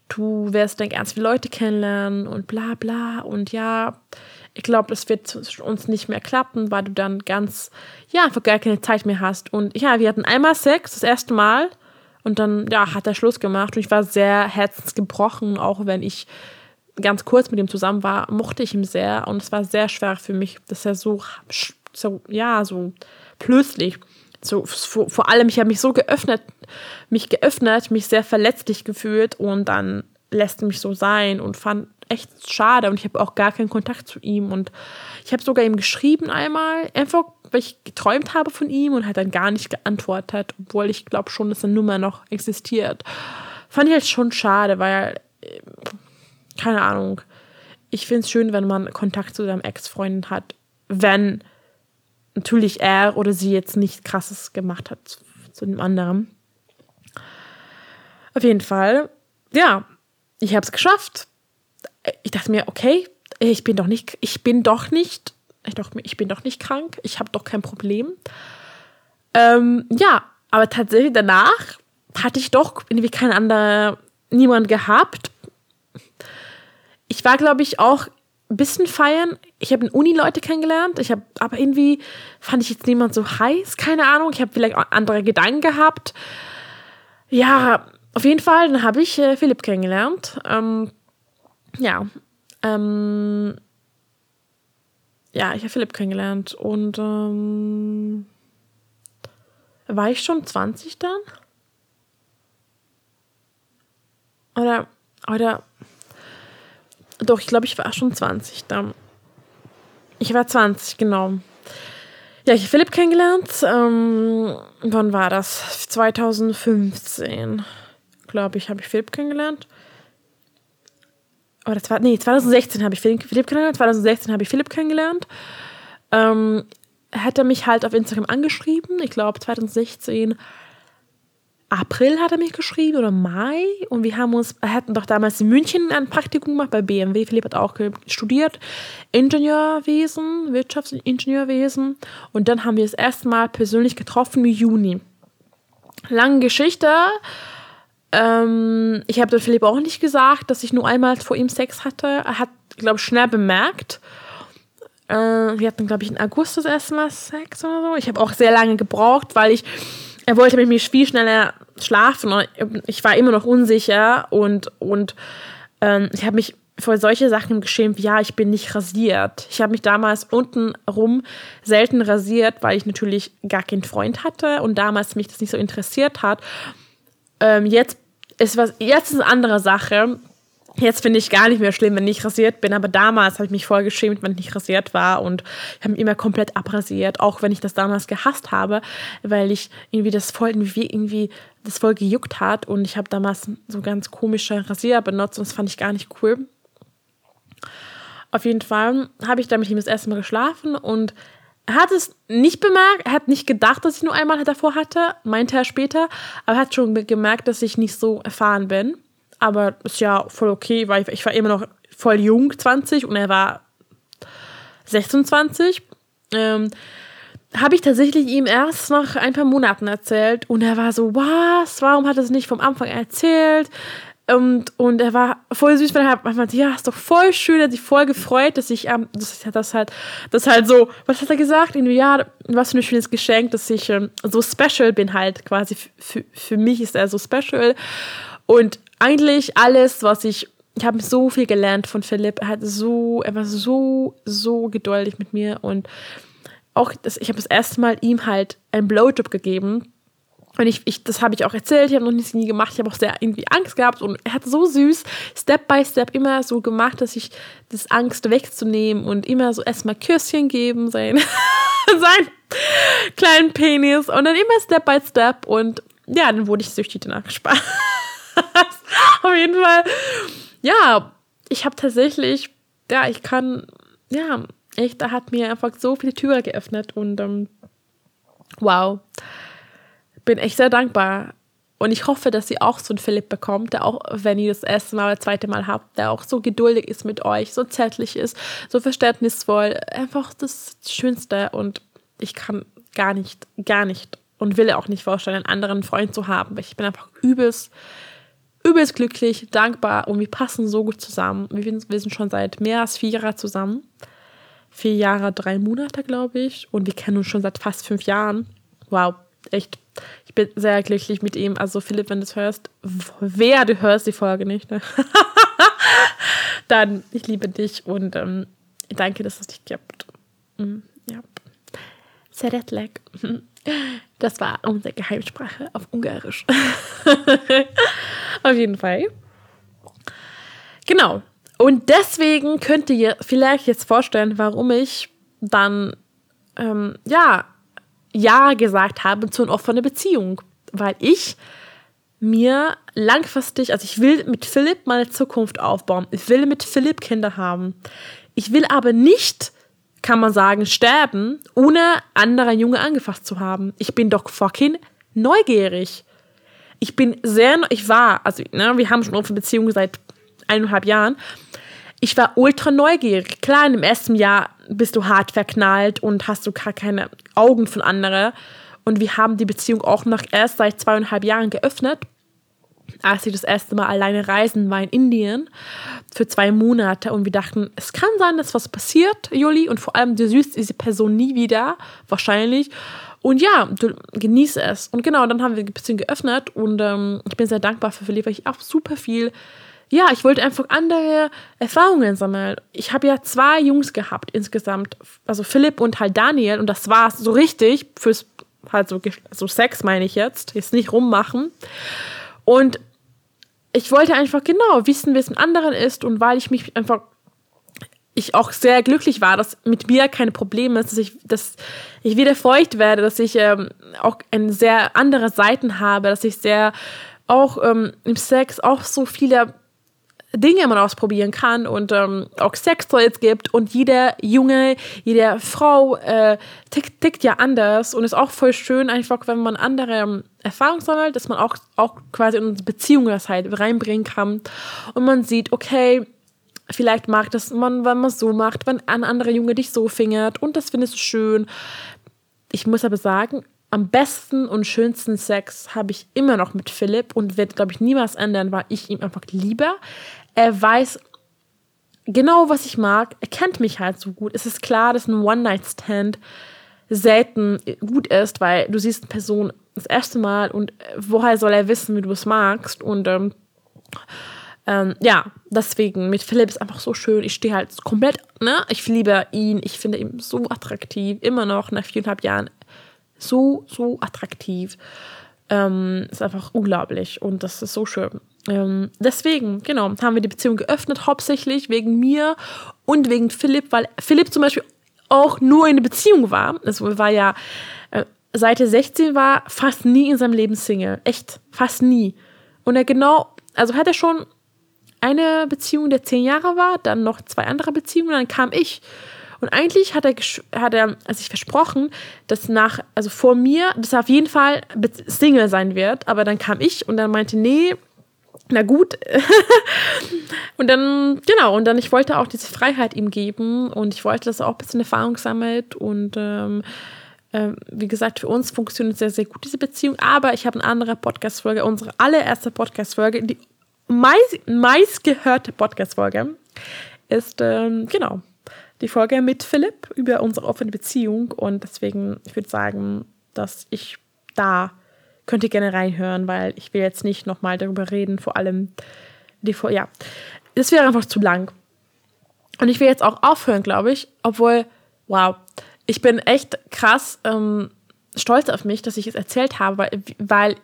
du wirst dann ganz viele Leute kennenlernen und bla bla. Und ja, ich glaube, das wird uns nicht mehr klappen, weil du dann ganz, ja, einfach gar keine Zeit mehr hast. Und ja, wir hatten einmal Sex, das erste Mal. Und dann, ja, hat er Schluss gemacht und ich war sehr herzensgebrochen, auch wenn ich ganz kurz mit ihm zusammen war, mochte ich ihn sehr und es war sehr schwer für mich, dass er so, so ja, so plötzlich, so vor, vor allem, ich habe mich so geöffnet, mich geöffnet, mich sehr verletzlich gefühlt und dann lässt mich so sein und fand echt schade und ich habe auch gar keinen Kontakt zu ihm und ich habe sogar ihm geschrieben einmal, einfach weil ich geträumt habe von ihm und hat dann gar nicht geantwortet, obwohl ich glaube schon, dass seine Nummer noch existiert. Fand ich halt schon schade, weil, äh, keine Ahnung, ich finde es schön, wenn man Kontakt zu seinem Ex-Freund hat, wenn natürlich er oder sie jetzt nicht krasses gemacht hat zu dem anderen. Auf jeden Fall, ja, ich habe es geschafft ich dachte mir, okay, ich bin doch nicht, ich bin doch nicht, ich, doch, ich bin doch nicht krank, ich habe doch kein Problem. Ähm, ja, aber tatsächlich danach hatte ich doch irgendwie kein anderer, niemand gehabt. Ich war, glaube ich, auch ein bisschen feiern. Ich habe in Uni-Leute kennengelernt. Ich habe, aber irgendwie fand ich jetzt niemand so heiß. Keine Ahnung. Ich habe vielleicht andere Gedanken gehabt. Ja, auf jeden Fall. Dann habe ich äh, Philipp kennengelernt. Ähm, ja, ähm, ja, ich habe Philipp kennengelernt und ähm, war ich schon 20 dann? Oder, oder, doch, ich glaube, ich war schon 20 dann. Ich war 20, genau. Ja, ich habe Philipp kennengelernt. Ähm, wann war das? 2015, glaube ich, habe ich Philipp kennengelernt das war, nee, 2016 habe ich Philipp kennengelernt, 2016 habe ich Philipp kennengelernt. Ähm, hat er mich halt auf Instagram angeschrieben, ich glaube 2016 April hat er mich geschrieben oder Mai und wir haben uns, hatten doch damals in München ein Praktikum gemacht bei BMW. Philipp hat auch studiert Ingenieurwesen, Wirtschaftsingenieurwesen und dann haben wir das erste Mal persönlich getroffen im Juni. Lange Geschichte, ähm, ich habe Philipp auch nicht gesagt, dass ich nur einmal vor ihm Sex hatte. Er hat, glaube ich, schnell bemerkt. Äh, wir hatten, glaube ich, in August das erste Mal Sex oder so. Ich habe auch sehr lange gebraucht, weil ich, er wollte mit mir viel schneller schlafen. Ich war immer noch unsicher und, und ähm, ich habe mich vor solche Sachen geschämt, wie ja, ich bin nicht rasiert. Ich habe mich damals unten rum selten rasiert, weil ich natürlich gar keinen Freund hatte und damals mich das nicht so interessiert hat. Ähm, jetzt ist was, jetzt ist eine andere Sache. Jetzt finde ich gar nicht mehr schlimm, wenn ich rasiert bin, aber damals habe ich mich voll geschämt, wenn ich nicht rasiert war und ich habe mich immer komplett abrasiert, auch wenn ich das damals gehasst habe, weil ich irgendwie das voll irgendwie, irgendwie das voll gejuckt hat und ich habe damals so ganz komische Rasierer benutzt und das fand ich gar nicht cool. Auf jeden Fall habe ich da mit ihm das erste Mal geschlafen und hat es nicht bemerkt, er hat nicht gedacht, dass ich nur einmal davor hatte, meinte er später, aber er hat schon gemerkt, dass ich nicht so erfahren bin. Aber ist ja voll okay, weil ich, ich war immer noch voll jung, 20, und er war 26. Ähm, habe ich tatsächlich ihm erst nach ein paar Monaten erzählt und er war so, was, warum hat er es nicht vom Anfang erzählt? Und, und er war voll süß, weil er meinte, ja, ist doch voll schön, er hat sich voll gefreut, dass ich, ähm, das, das halt, das halt so, was hat er gesagt? Irgendwie, ja, was für ein schönes Geschenk, dass ich ähm, so special bin halt quasi. Für, für mich ist er so special. Und eigentlich alles, was ich, ich habe so viel gelernt von Philipp. Er hat so, er war so, so geduldig mit mir und auch, das, ich habe das erste Mal ihm halt einen Blowjob gegeben und ich, ich das habe ich auch erzählt, ich habe noch nicht nie gemacht, ich habe auch sehr irgendwie Angst gehabt und er hat so süß Step by Step immer so gemacht, dass ich das Angst wegzunehmen und immer so erstmal Küsschen geben, sein, <laughs> sein kleinen Penis und dann immer Step by Step und ja, dann wurde ich süchtig danach Spaß. <laughs> Auf jeden Fall, ja, ich habe tatsächlich, ja, ich kann, ja, echt, da hat mir einfach so viele Türen geöffnet und ähm, wow bin echt sehr dankbar. Und ich hoffe, dass ihr auch so einen Philipp bekommt, der auch, wenn ihr das erste Mal oder zweite Mal habt, der auch so geduldig ist mit euch, so zärtlich ist, so verständnisvoll. Einfach das Schönste. Und ich kann gar nicht, gar nicht und will auch nicht vorstellen, einen anderen Freund zu haben. Ich bin einfach übelst, übelst glücklich, dankbar und wir passen so gut zusammen. Wir sind schon seit mehr als vier Jahren zusammen. Vier Jahre, drei Monate, glaube ich. Und wir kennen uns schon seit fast fünf Jahren. Wow, echt Ich bin sehr glücklich mit ihm. Also Philipp, wenn du es hörst, wer du hörst die Folge nicht, ne? <laughs> dann ich liebe dich und ähm, danke, dass es dich gibt. Mhm, ja. Seretlek. <laughs> Das war unsere Geheimsprache auf Ungarisch. <laughs> auf jeden Fall. Genau. Und deswegen könnt ihr vielleicht jetzt vorstellen, warum ich dann ähm, ja ja gesagt habe zu einer offenen Beziehung, weil ich mir langfristig, also ich will mit Philipp meine Zukunft aufbauen. Ich will mit Philipp Kinder haben. Ich will aber nicht, kann man sagen, sterben, ohne andere Junge angefasst zu haben. Ich bin doch fucking neugierig. Ich bin sehr, ich war, also ne, wir haben schon offene Beziehungen seit eineinhalb Jahren ich war ultra neugierig. Klar, im ersten Jahr bist du hart verknallt und hast du gar keine Augen von anderen. Und wir haben die Beziehung auch noch erst seit zweieinhalb Jahren geöffnet. Als ich das erste Mal alleine reisen war in Indien für zwei Monate und wir dachten, es kann sein, dass was passiert, Juli, und vor allem du siehst diese Person nie wieder, wahrscheinlich. Und ja, du genieße es. Und genau, dann haben wir die Beziehung geöffnet und ähm, ich bin sehr dankbar für Philipp, weil ich auch super viel ja, ich wollte einfach andere Erfahrungen sammeln. Ich habe ja zwei Jungs gehabt insgesamt, also Philipp und halt Daniel und das war so richtig fürs halt so, so Sex meine ich jetzt, jetzt nicht rummachen. Und ich wollte einfach genau wissen, wie es mit anderen ist und weil ich mich einfach ich auch sehr glücklich war, dass mit mir keine Probleme ist, dass ich, dass ich wieder feucht werde, dass ich ähm, auch eine sehr andere Seiten habe, dass ich sehr auch ähm, im Sex auch so viele Dinge man ausprobieren kann und ähm, auch Sextoys gibt und jeder Junge, jede Frau äh, tickt, tickt ja anders und ist auch voll schön einfach, wenn man andere ähm, Erfahrungen sammelt, dass man auch, auch quasi in Beziehungen das halt reinbringen kann und man sieht, okay, vielleicht mag das man, wenn man so macht, wenn ein anderer Junge dich so fingert und das findest du schön. Ich muss aber sagen, am besten und schönsten Sex habe ich immer noch mit Philipp und wird, glaube ich, niemals ändern, weil ich ihm einfach liebe. Er weiß genau, was ich mag. Er kennt mich halt so gut. Es ist klar, dass ein One-Night-Stand selten gut ist, weil du siehst eine Person das erste Mal und woher soll er wissen, wie du es magst? Und ähm, ähm, ja, deswegen mit Philipp ist einfach so schön. Ich stehe halt komplett, ne? Ich liebe ihn. Ich finde ihn so attraktiv. Immer noch nach viereinhalb Jahren. So, so attraktiv. Ähm, ist einfach unglaublich und das ist so schön. Ähm, deswegen, genau, haben wir die Beziehung geöffnet, hauptsächlich wegen mir und wegen Philipp, weil Philipp zum Beispiel auch nur in der Beziehung war. Also war ja, äh, seit er 16 war, fast nie in seinem Leben Single. Echt, fast nie. Und er genau, also hat er schon eine Beziehung, der zehn Jahre war, dann noch zwei andere Beziehungen, dann kam ich. Und eigentlich hat er, hat er sich versprochen, dass nach, also vor mir, dass er auf jeden Fall Single sein wird. Aber dann kam ich und dann meinte, nee, na gut. <laughs> und dann, genau, und dann, ich wollte auch diese Freiheit ihm geben und ich wollte, dass er auch ein bisschen Erfahrung sammelt und ähm, äh, wie gesagt, für uns funktioniert sehr, sehr gut diese Beziehung. Aber ich habe eine andere Podcast-Folge, unsere allererste Podcast-Folge, die meist, meistgehörte Podcast-Folge ist, ähm, genau, die Folge mit Philipp über unsere offene Beziehung und deswegen, ich würde sagen, dass ich da könnt ihr gerne reinhören, weil ich will jetzt nicht nochmal darüber reden, vor allem die Folge, ja, das wäre einfach zu lang. Und ich will jetzt auch aufhören, glaube ich, obwohl, wow, ich bin echt krass ähm, stolz auf mich, dass ich es erzählt habe, weil,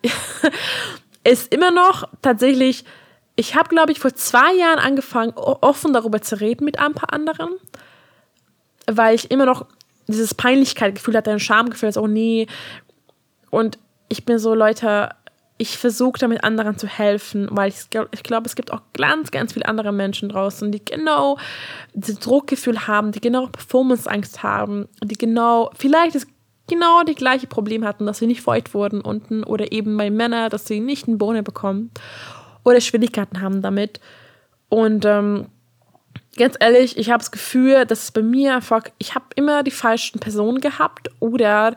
<laughs> es immer noch tatsächlich, ich habe, glaube ich, vor zwei Jahren angefangen, offen darüber zu reden mit ein paar anderen weil ich immer noch dieses Peinlichkeitsgefühl hatte, ein Schamgefühl, also, oh nee. Und ich bin so, Leute, ich versuche damit anderen zu helfen, weil ich, ich glaube, es gibt auch ganz, ganz viele andere Menschen draußen, die genau dieses Druckgefühl haben, die genau Performance-Angst haben, die genau, vielleicht ist genau die gleiche Problem hatten, dass sie nicht feucht wurden unten oder eben bei Männern, dass sie nicht einen Bohne bekommen oder Schwierigkeiten haben damit. Und ähm, ganz ehrlich, ich habe das Gefühl, dass es bei mir einfach, ich habe immer die falschen Personen gehabt oder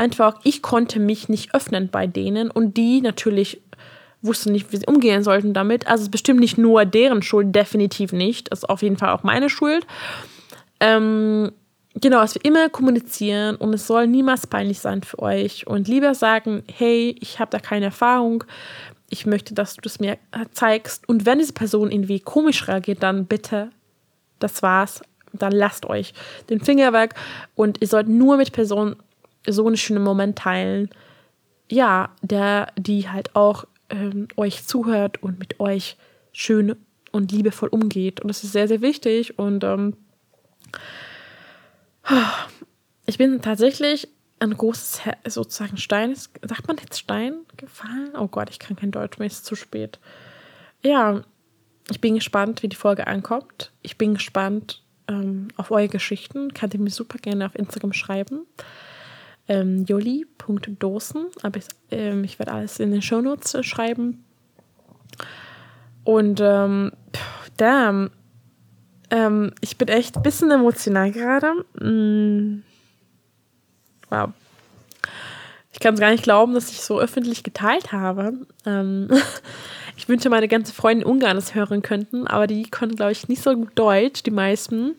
einfach, ich konnte mich nicht öffnen bei denen und die natürlich wussten nicht, wie sie umgehen sollten damit. Also es ist bestimmt nicht nur deren Schuld, definitiv nicht. Das ist auf jeden Fall auch meine Schuld. Ähm, genau, dass wir immer kommunizieren und es soll niemals peinlich sein für euch und lieber sagen, hey, ich habe da keine Erfahrung, ich möchte, dass du das mir zeigst und wenn diese Person irgendwie komisch reagiert, dann bitte, das war's, dann lasst euch den Finger weg und ihr sollt nur mit Personen so einen schönen Moment teilen, ja, der, die halt auch ähm, euch zuhört und mit euch schön und liebevoll umgeht und das ist sehr, sehr wichtig und ähm, ich bin tatsächlich ein großes, sozusagen Stein, sagt man jetzt Stein gefallen? Oh Gott, ich kann kein Deutsch mehr, ist zu spät. Ja, ich bin gespannt, wie die Folge ankommt. Ich bin gespannt ähm, auf eure Geschichten. Könnt ihr mir super gerne auf Instagram schreiben. Ähm, joli.dosen, aber ich, ähm, ich werde alles in den Shownotes äh, schreiben. Und ähm, damn, ähm, ich bin echt ein bisschen emotional gerade. Mm. Wow. Ich kann es gar nicht glauben, dass ich so öffentlich geteilt habe. Ähm, <laughs> ich wünsche, meine ganze Freunde in Ungarn das hören könnten, aber die können, glaube ich, nicht so gut Deutsch, die meisten.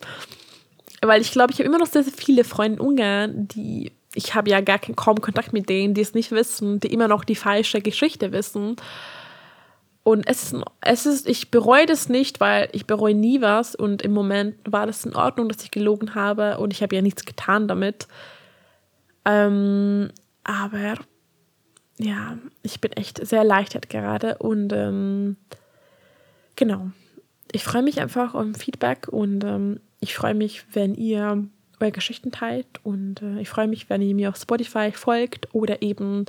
Weil ich glaube, ich habe immer noch sehr, sehr viele Freunde in Ungarn, die ich habe ja gar keinen, kaum Kontakt mit denen, die es nicht wissen, die immer noch die falsche Geschichte wissen. Und es ist, es ist, ich bereue das nicht, weil ich bereue nie was. Und im Moment war das in Ordnung, dass ich gelogen habe und ich habe ja nichts getan damit. Ähm, aber ja, ich bin echt sehr erleichtert gerade und ähm, genau. Ich freue mich einfach um Feedback und ähm, ich freue mich, wenn ihr eure Geschichten teilt und äh, ich freue mich, wenn ihr mir auf Spotify folgt oder eben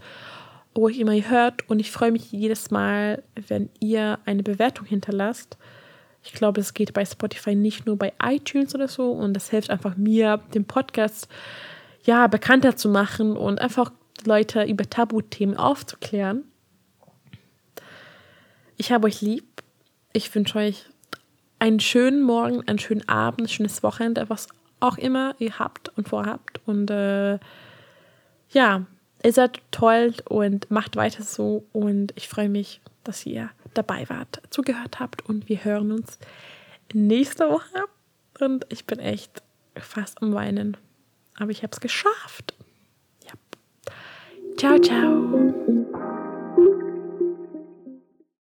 wo ich immer hört. Und ich freue mich jedes Mal, wenn ihr eine Bewertung hinterlasst. Ich glaube, es geht bei Spotify nicht nur bei iTunes oder so. Und das hilft einfach mir, den Podcast ja bekannter zu machen und einfach Leute über Tabuthemen aufzuklären. Ich habe euch lieb. Ich wünsche euch einen schönen Morgen, einen schönen Abend, ein schönes Wochenende, was auch immer ihr habt und vorhabt. Und äh, ja, Ihr seid toll und macht weiter so. Und ich freue mich, dass ihr dabei wart, zugehört habt. Und wir hören uns nächste Woche. Und ich bin echt fast am Weinen. Aber ich habe es geschafft. Ja. Ciao, ciao.